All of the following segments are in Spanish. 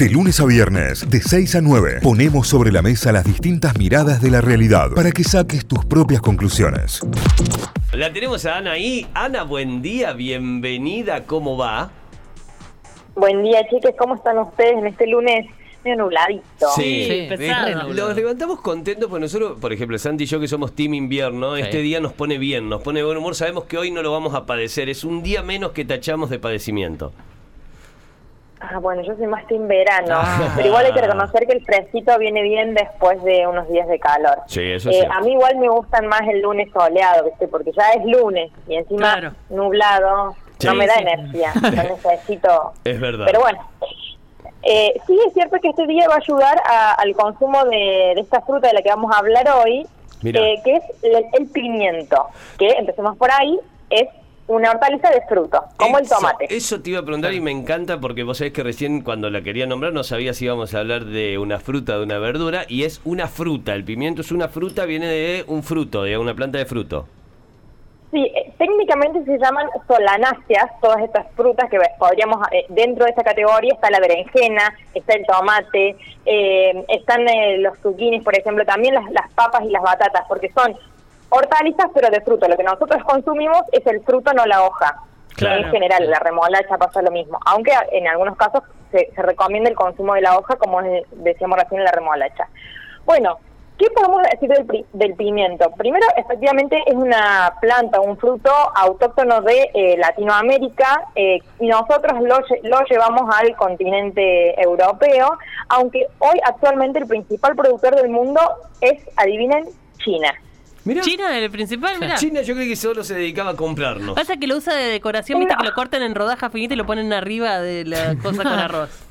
De lunes a viernes, de 6 a 9, ponemos sobre la mesa las distintas miradas de la realidad para que saques tus propias conclusiones. La tenemos a Ana ahí. Ana, buen día, bienvenida, ¿cómo va? Buen día, chiques, ¿cómo están ustedes en este lunes medio nubladito? Sí, pesado. eh, Los levantamos contentos porque nosotros, por ejemplo, Santi y yo que somos Team Invierno, este día nos pone bien, nos pone buen humor. Sabemos que hoy no lo vamos a padecer, es un día menos que tachamos de padecimiento. Ah, bueno, yo soy más team verano, Ah. pero igual hay que reconocer que el fresquito viene bien después de unos días de calor. Sí, eso Eh, sí. a mí igual me gustan más el lunes soleado, ¿viste? porque ya es lunes y encima Claro. nublado, Sí. no me da Sí. energía, yo necesito... Es verdad. Pero bueno, eh, sí es cierto que este día va a ayudar a- al consumo de, de esta fruta de la que vamos a hablar hoy, eh, que es el, el pimiento, que empecemos por ahí, es una hortaliza de fruto, como el tomate. Eso te iba a preguntar y me encanta porque vos sabés que recién cuando la quería nombrar no sabía si íbamos a hablar de una fruta o de una verdura y es una fruta. El pimiento es una fruta, viene de un fruto, de una planta de fruto. Sí, eh, técnicamente se llaman solanáceas, todas estas frutas que podríamos, eh, dentro de esta categoría está la berenjena, está el tomate, eh, están eh, los zucchinis, por ejemplo, también las, las papas y las batatas, porque son hortalizas pero de fruto. Lo que nosotros consumimos es el fruto, no la hoja. Claro. En general, la remolacha pasa lo mismo, aunque en algunos casos se, se recomienda el consumo de la hoja, como decíamos recién en la remolacha. Bueno, ¿qué podemos decir del, del pimiento? Primero, efectivamente, es una planta, un fruto autóctono de eh, Latinoamérica eh, y nosotros lo, lo llevamos al continente europeo, aunque hoy actualmente el principal productor del mundo es, adivinen, China. Mira, China es el principal, mira. China yo creo que solo se dedicaba a comprarnos. Pasa que lo usa de decoración, viste que lo cortan en rodajas finitas y lo ponen arriba de la cosa con arroz.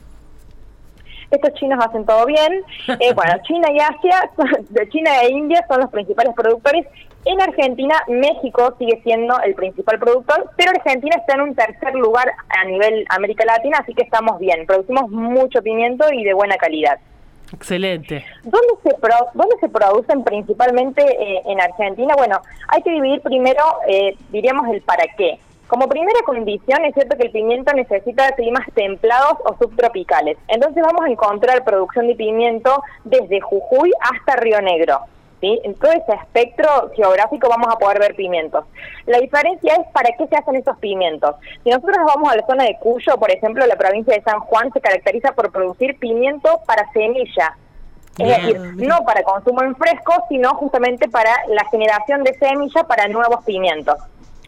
Estos chinos hacen todo bien. Eh, bueno, China y Asia, de China e India son los principales productores. En Argentina, México sigue siendo el principal productor, pero Argentina está en un tercer lugar a nivel América Latina, así que estamos bien. Producimos mucho pimiento y de buena calidad. Excelente. ¿Dónde se, pro- dónde se producen principalmente eh, en Argentina? Bueno, hay que dividir primero, eh, diríamos, el para qué. Como primera condición, es cierto que el pimiento necesita climas templados o subtropicales. Entonces vamos a encontrar producción de pimiento desde Jujuy hasta Río Negro. ¿Sí? En todo ese espectro geográfico vamos a poder ver pimientos. La diferencia es para qué se hacen esos pimientos. Si nosotros nos vamos a la zona de Cuyo, por ejemplo, la provincia de San Juan se caracteriza por producir pimiento para semilla. Es Bien, decir, no para consumo en fresco, sino justamente para la generación de semilla para nuevos pimientos.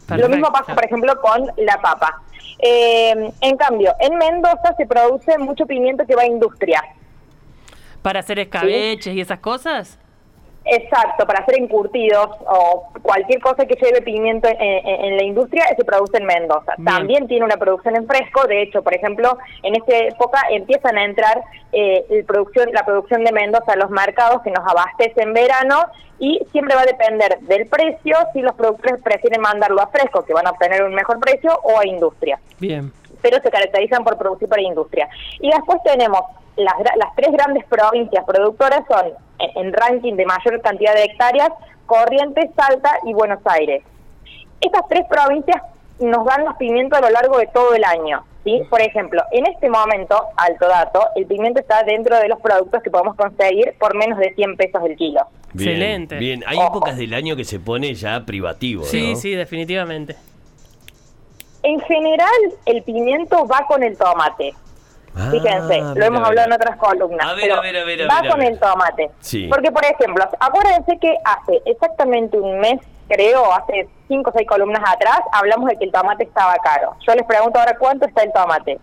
Lo mismo pasa, por ejemplo, con la papa. Eh, en cambio, en Mendoza se produce mucho pimiento que va a industria. Para hacer escabeches y esas cosas. Exacto, para hacer encurtidos o cualquier cosa que lleve pimiento en, en- en la industria se produce en Mendoza. Bien. También tiene una producción en fresco, de hecho, por ejemplo, en esta época empiezan a entrar eh, el producción, la producción de Mendoza a los mercados que nos abastecen en verano y siempre va a depender del precio si los productores prefieren mandarlo a fresco, que van a obtener un mejor precio, o a industria Bien. pero se caracterizan por producir para industria. Y después tenemos las, gra- las tres grandes provincias productoras son, en, en ranking de mayor cantidad de hectáreas, Corrientes, Salta y Buenos Aires. Estas tres provincias nos dan los pimientos a lo largo de todo el año. ¿sí? Por ejemplo, en este momento, alto dato, el pimiento está dentro de los productos que podemos conseguir por menos de 100 pesos el kilo. Bien, Excelente. Bien, hay Ojo. épocas del año que se pone ya privativo, Sí, ¿no? sí, definitivamente. En general, el pimiento va con el tomate. Ah, Fíjense, lo mira, hemos mira. hablado en otras columnas. A ver, pero a ver, a ver, a va a con ver. el tomate. Sí. Porque, por ejemplo, acuérdense que hace exactamente un mes, creo, hace cinco o seis columnas atrás, hablamos de que el tomate estaba caro. Yo les pregunto ahora cuánto está el tomate.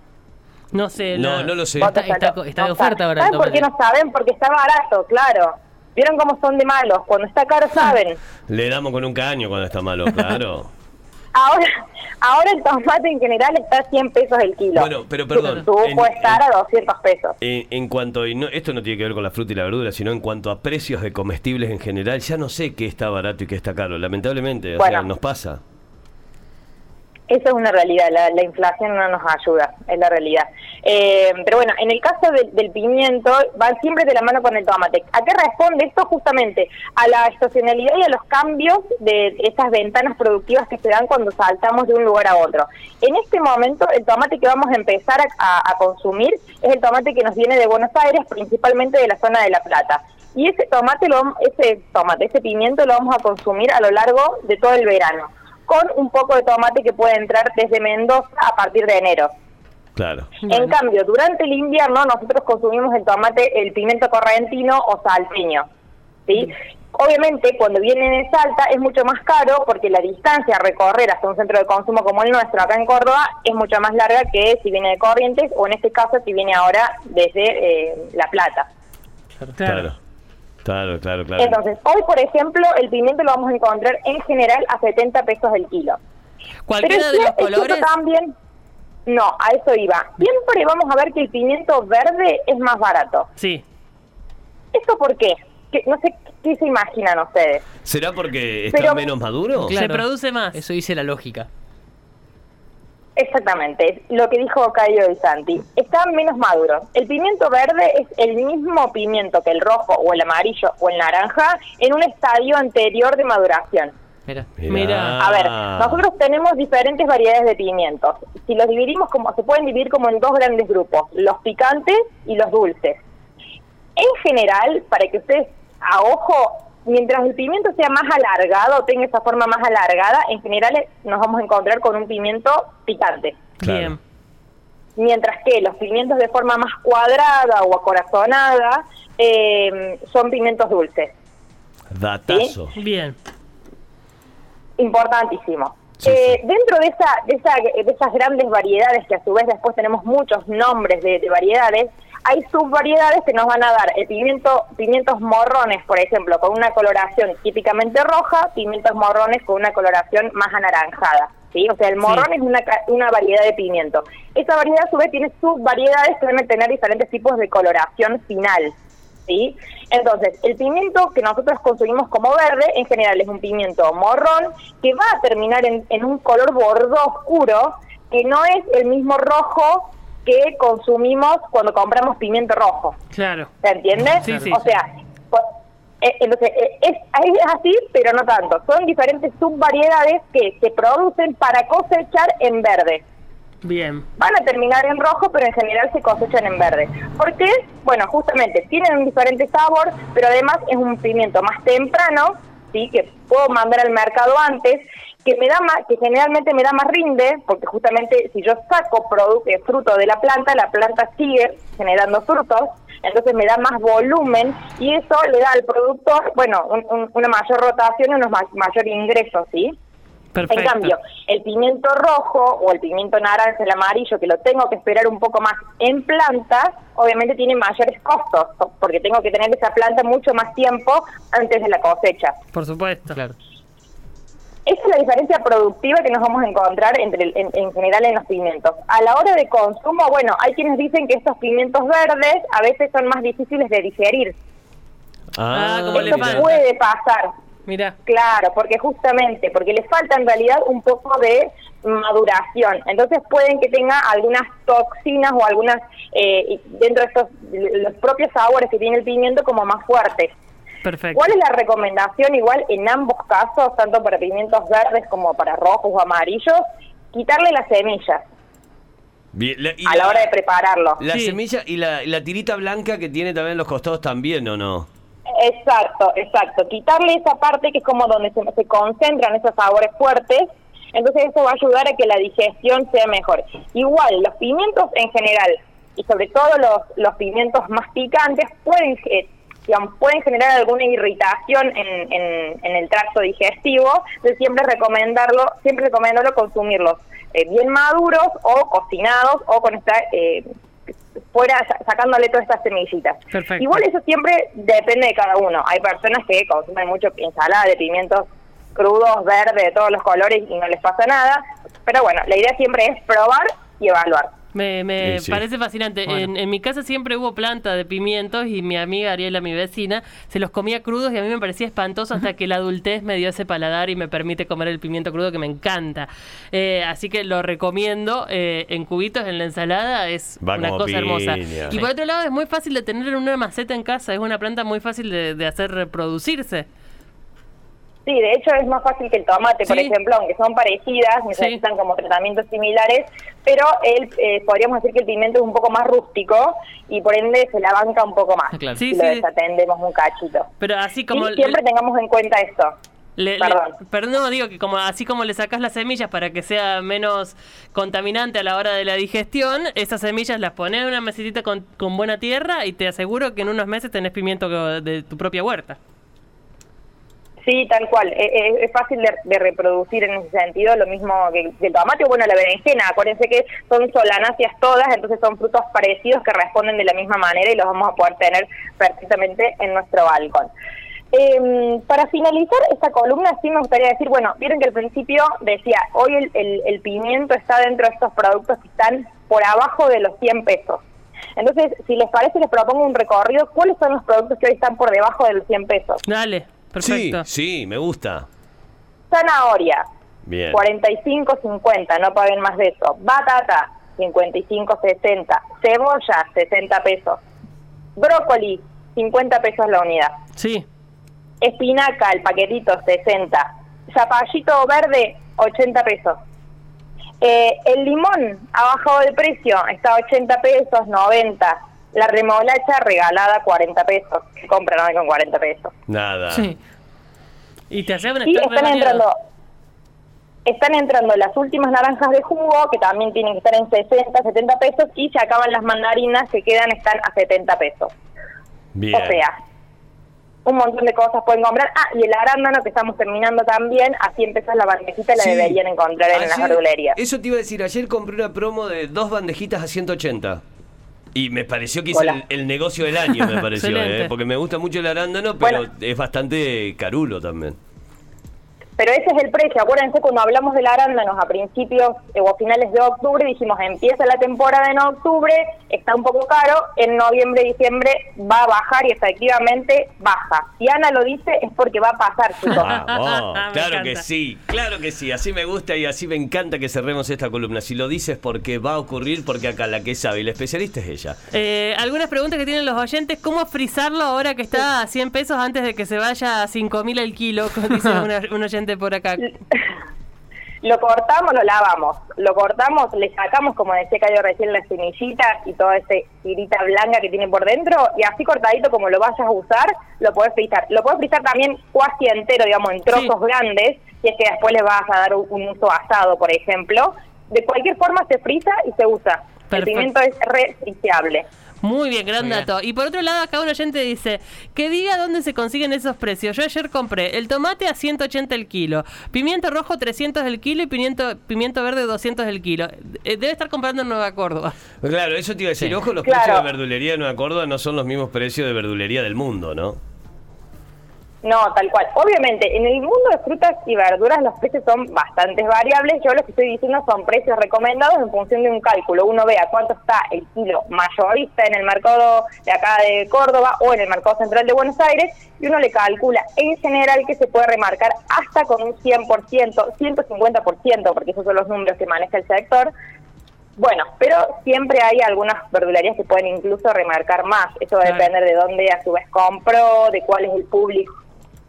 No sé. No, no lo sé. Está, está, está de oferta saben. ahora el ¿Saben por qué no saben? Porque está barato, claro. ¿Vieron cómo son de malos? Cuando está caro saben. Le damos con un caño cuando está malo, claro. Ahora, ahora el tomate en general está a 100 pesos el kilo. Bueno, pero perdón, Tuvo estar a 200 pesos. En, en cuanto, y no, esto no tiene que ver con la fruta y la verdura, sino en cuanto a precios de comestibles en general, ya no sé qué está barato y qué está caro, lamentablemente, o sea, nos pasa. Esa es una realidad, la, la inflación no nos ayuda, es la realidad. Eh, pero bueno, en el caso del- del pimiento, va siempre de la mano con el tomate. ¿A qué responde esto? Justamente a la estacionalidad y a los cambios de esas ventanas productivas que se dan cuando saltamos de un lugar a otro. En este momento, el tomate que vamos a empezar a, a- a consumir es el tomate que nos viene de Buenos Aires, principalmente de la zona de La Plata. Y ese tomate, lo, ese tomate, ese pimiento lo vamos a consumir a lo largo de todo el verano con un poco de tomate que puede entrar desde Mendoza a partir de enero. Claro. En cambio, durante el invierno nosotros consumimos el tomate, el pimiento correntino o salteño. ¿sí? Obviamente, cuando viene de Salta es mucho más caro porque la distancia a recorrer hasta un centro de consumo como el nuestro acá en Córdoba es mucho más larga que si viene de Corrientes o en este caso si viene ahora desde eh, La Plata. Claro. Claro, claro, claro. Entonces, hoy, por ejemplo, el pimiento lo vamos a encontrar en general a 70 pesos el kilo. Cualquiera Pero de los colores. también. No, a eso iba. Siempre vamos a ver que el pimiento verde es más barato. Sí. ¿Esto por qué? Que, no sé qué se imaginan ustedes. ¿Será porque está Pero- menos maduro? Se produce más. Eso dice la lógica. Exactamente, lo que dijo Cayo y Santi. Está menos maduro. El pimiento verde es el mismo pimiento que el rojo o el amarillo o el naranja en un estadio anterior de maduración. Mira. Mira. A ver, nosotros tenemos diferentes variedades de pimientos. Si los dividimos como, se pueden dividir como en dos grandes grupos, los picantes y los dulces. En general, para que ustedes a ojo, mientras el pimiento sea más alargado, tenga esa forma más alargada, en general eh, nos vamos a encontrar con un pimiento picante. Claro. Bien. Mientras que los pimientos de forma más cuadrada o acorazonada eh, son pimientos dulces. Datazo. Bien. importantísimo. Sí, Eh. Dentro de, esa, de, esa- de esas grandes variedades, que a su vez después tenemos muchos nombres de, de variedades, hay subvariedades que nos van a dar el pimiento, pimientos morrones, por ejemplo, con una coloración típicamente roja, pimientos morrones con una coloración más anaranjada. ¿sí? O sea, el morrón es una, una variedad de pimiento. Esa variedad a su vez tiene subvariedades que van a tener diferentes tipos de coloración final. ¿sí? Entonces, el pimiento que nosotros consumimos como verde, en general es un pimiento morrón, que va a terminar en, en un color bordo oscuro, que no es el mismo rojo que consumimos cuando compramos pimiento rojo. Claro. ¿Se entiende? Sí, sí, o sí. sea, po- eh, entonces, eh, es, es así, pero no tanto. Son diferentes subvariedades que se producen para cosechar en verde Bien. van a terminar en rojo, pero en general se cosechan en verde. ¿Por qué? Bueno, justamente tienen un diferente sabor, pero además es un pimiento más temprano, sí, que puedo mandar al mercado antes, que me da más, que generalmente me da más rinde, porque justamente si yo saco producto, fruto de la planta, la planta sigue generando frutos, entonces me da más volumen y eso le da al productor, bueno, un- un- una mayor rotación y unos ma- mayor ingreso, ¿sí? Perfecto. En cambio, el pimiento rojo o el pimiento naranja, el amarillo, que lo tengo que esperar un poco más en planta, obviamente tiene mayores costos, porque tengo que tener esa planta mucho más tiempo antes de la cosecha. Por supuesto. Claro. Esa es la diferencia productiva que nos vamos a encontrar entre el- en, en general en los pimientos. A la hora de consumo, bueno, hay quienes dicen que estos pimientos verdes a veces son más difíciles de digerir. Ah, como le Esto falta. puede pasar, Mira. Claro, porque justamente, porque les falta en realidad un poco de maduración. Entonces pueden que tenga algunas toxinas o algunas, eh, dentro de estos, los propios sabores que tiene el pimiento como más fuertes. Perfecto. ¿Cuál es la recomendación igual en ambos casos, tanto para pimientos verdes como para rojos o amarillos? Quitarle las semillas Bien, la- y a la hora de prepararlo. La Sí. semilla y la, y la tirita blanca que tiene también los costados también, ¿o no? Exacto, exacto. Quitarle esa parte que es como donde se, se concentran esos sabores fuertes, entonces eso va a ayudar a que la digestión sea mejor. Igual, los pimientos en general, y sobre todo los, los pimientos más picantes, pueden, eh, digamos, pueden generar alguna irritación en, en, en el tracto digestivo, entonces siempre recomendarlo, siempre recomendarlo consumirlos eh, bien maduros o cocinados o con esta... Eh, fuera sa- sacándole todas estas semillitas. Perfecto. Igual eso siempre depende de cada uno. Hay personas que consumen mucho ensalada de pimientos crudos, verdes, de todos los colores y no les pasa nada. Pero bueno, la idea siempre es probar y evaluar. Me, me Sí, sí. parece fascinante. Bueno. En, en mi casa siempre hubo planta de pimientos y mi amiga Ariela, mi vecina, se los comía crudos y a mí me parecía espantoso hasta que la adultez me dio ese paladar y me permite comer el pimiento crudo que me encanta. Eh, así que lo recomiendo eh, en cubitos en la ensalada, es Va una cosa hermosa. Y por otro lado es muy fácil de tener en una maceta en casa, es una planta muy fácil de, de hacer reproducirse. Sí, de hecho es más fácil que el tomate, por Sí. ejemplo, aunque son parecidas, necesitan como tratamientos similares, pero el, eh, podríamos decir que el pimiento es un poco más rústico y por ende se la banca un poco más. Ah, claro. Sí, si lo sí. desatendemos un cachito. Pero así como... y siempre tengamos en cuenta esto. Le, le- Perdón. pero no, digo que como así como le sacas las semillas para que sea menos contaminante a la hora de la digestión, esas semillas las pones en una mesitita con, con buena tierra y te aseguro que en unos meses tenés pimiento que- de tu propia huerta. Sí, tal cual. Eh, eh, es fácil de, de reproducir en ese sentido, lo mismo que, el tomate o bueno, la berenjena. Acuérdense que son solanáceas todas, entonces son frutos parecidos que responden de la misma manera y los vamos a poder tener perfectamente en nuestro balcón. Eh, para finalizar esta columna, sí me gustaría decir, bueno, vieron que al principio decía, hoy el, el- el pimiento está dentro de estos productos que están por abajo de los 100 pesos. Entonces, si les parece, les propongo un recorrido. ¿Cuáles son los productos que hoy están por debajo de los 100 pesos? Dale, perfecto. Sí, sí, me gusta. Zanahoria, Bien. 45.50, no paguen más de eso. Batata, 55.60. Cebolla, 60 pesos. Brócoli, 50 pesos la unidad. Sí, Espinaca, el paquetito, 60. Zapallito verde, 80 pesos. Eh, el limón ha bajado de precio, está a 80 pesos, 90. La remolacha regalada, 40 pesos. Que compran hoy con 40 pesos. Nada. Sí. y te hace un Sí, están variado. entrando, están entrando las últimas naranjas de jugo, que también tienen que estar en 60, 70 pesos, y se acaban las mandarinas que quedan, están a 70 pesos. Bien. O sea, un montón de cosas pueden comprar. Ah, y el arándano que estamos terminando también, a 100 pesos la bandejita la Sí. deberían encontrar en las Ayer- verdulerías. Eso te iba a decir, ayer compré una promo de dos bandejitas a 180. Y me pareció que hice el, el negocio del año, me pareció. ¿eh? porque me gusta mucho el arándano, pero Bueno. es bastante carulo también. Pero ese es el precio. Acuérdense, cuando hablamos del arándanos a principios eh, o a finales de octubre, dijimos, empieza la temporada en octubre, está un poco caro, en noviembre, diciembre va a bajar y efectivamente baja. Si Ana lo dice, es porque va a pasar, chicos. Me claro que sí, claro que sí, así me gusta y así me encanta que cerremos esta columna. Si lo dices porque va a ocurrir, porque acá la que sabe y la especialista es ella. Eh, algunas preguntas que tienen los oyentes, ¿cómo frizarlo ahora que está a 100 pesos antes de que se vaya a 5 mil el kilo? Dice una- un oyente por acá. Lo cortamos, lo lavamos. Lo cortamos, le sacamos, como decía Cayo recién, las semillitas y toda esa tirita blanca que tiene por dentro. Y así cortadito, como lo vayas a usar, lo podés frizar. Lo podés frizar también casi entero, digamos, en trozos Sí. grandes. Si es que después le vas a dar un, uso asado, por ejemplo. De cualquier forma se frisa y se usa. Perfecto. El pimiento es refriseable. Muy bien, gran Muy bien. dato. Y por otro lado, acá un oyente dice, que diga dónde se consiguen esos precios. Yo ayer compré el tomate a 180 el kilo, pimiento rojo 300 el kilo y pimiento, pimiento verde 200 el kilo. Eh, Debe estar comprando en Nueva Córdoba. Claro, eso te iba a decir, Sí. ojo, los Claro. precios de verdulería de Nueva Córdoba no son los mismos precios de verdulería del mundo, ¿no? No, tal cual. Obviamente, en el mundo de frutas y verduras los precios son bastante variables. Yo lo que estoy diciendo son precios recomendados en función de un cálculo. Uno ve a cuánto está el kilo mayorista en el mercado de acá de Córdoba o en el mercado central de Buenos Aires y uno le calcula en general que se puede remarcar hasta con un 100%, 150%, porque esos son los números que maneja el sector. Bueno, pero siempre hay algunas verdulerías que pueden incluso remarcar más. Eso va a depender de dónde a su vez compró, de cuál es el público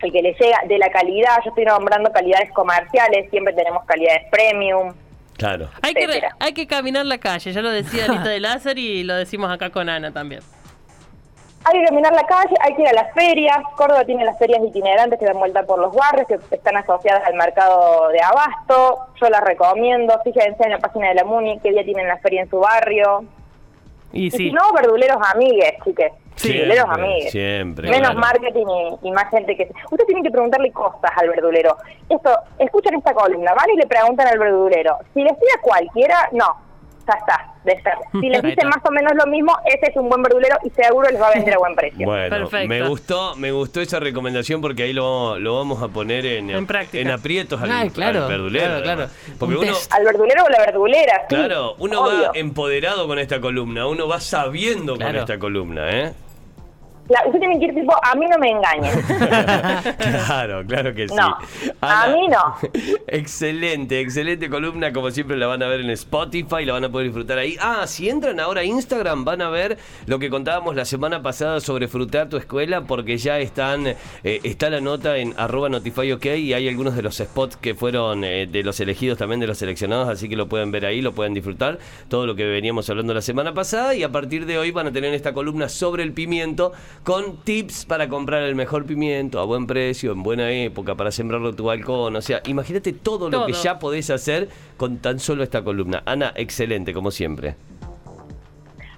el que le llega, de la calidad. Yo estoy nombrando calidades comerciales, siempre tenemos calidades premium. Claro. Hay que, hay que caminar la calle, ya lo decía Anita de Láser y lo decimos acá con Ana también. Hay que caminar la calle, hay que ir a las ferias. Córdoba tiene las ferias itinerantes que dan vuelta por los barrios, que están asociadas al mercado de abasto. Yo las recomiendo. Fíjense en la página de la MUNI qué día tienen la feria en su barrio. Y Y sí, si no, verduleros amigues, chiques. Siempre, amigues. siempre, Menos claro. marketing y, y más gente que... Ustedes tienen que preguntarle cosas al verdulero. Esto, escuchan esta columna, van y le preguntan al verdulero. Si les pide a cualquiera, no. Ya está, de ser. Si les dicen más o menos lo mismo, ese es un buen verdulero y seguro les va a vender a buen precio. Bueno, Perfecto. me gustó, me gustó esa recomendación porque ahí lo, lo vamos a poner en, En aprietos al, Ay, claro, al verdulero. claro, claro. además. Porque Un uno. Al verdulero o la verdulera, sí. claro, uno obvio. va empoderado con esta columna, uno va sabiendo con esta columna, ¿eh? La- usted tiene que ir tipo, a mí no me engañen. claro, claro que sí. No, a mí no. Excelente, excelente columna. Como siempre la van a ver en Spotify, la van a poder disfrutar ahí. Ah, si entran ahora a Instagram van a ver lo que contábamos la semana pasada sobre frutar tu escuela, porque ya están, eh, está la nota en arroba notifyok y hay algunos de los spots que fueron eh, de los elegidos también de los seleccionados, así que lo pueden ver ahí, lo pueden disfrutar. Todo lo que veníamos hablando la semana pasada y a partir de hoy van a tener esta columna sobre el pimiento con tips para comprar el mejor pimiento a buen precio, en buena época, para sembrarlo en tu balcón. O sea, imagínate todo, lo que Todo. ya podés hacer con tan solo esta columna. Ana, excelente, como siempre.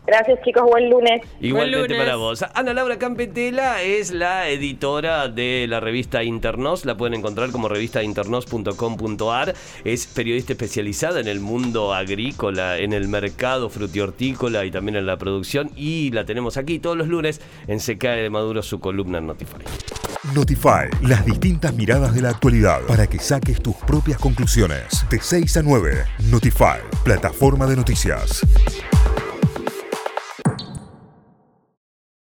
Gracias chicos, buen lunes. Igualmente lunes. para vos. Ana Laura Campetela es la editora de la revista Internos. La pueden encontrar como revistainternos.com.ar. Es periodista especializada en el mundo agrícola, en el mercado frutihortícola y también en la producción. Y la tenemos aquí todos los lunes en Se cae de Maduro su columna en Notify. Notify, las distintas miradas de la actualidad para que saques tus propias conclusiones. De 6 a 9, Notify, plataforma de noticias.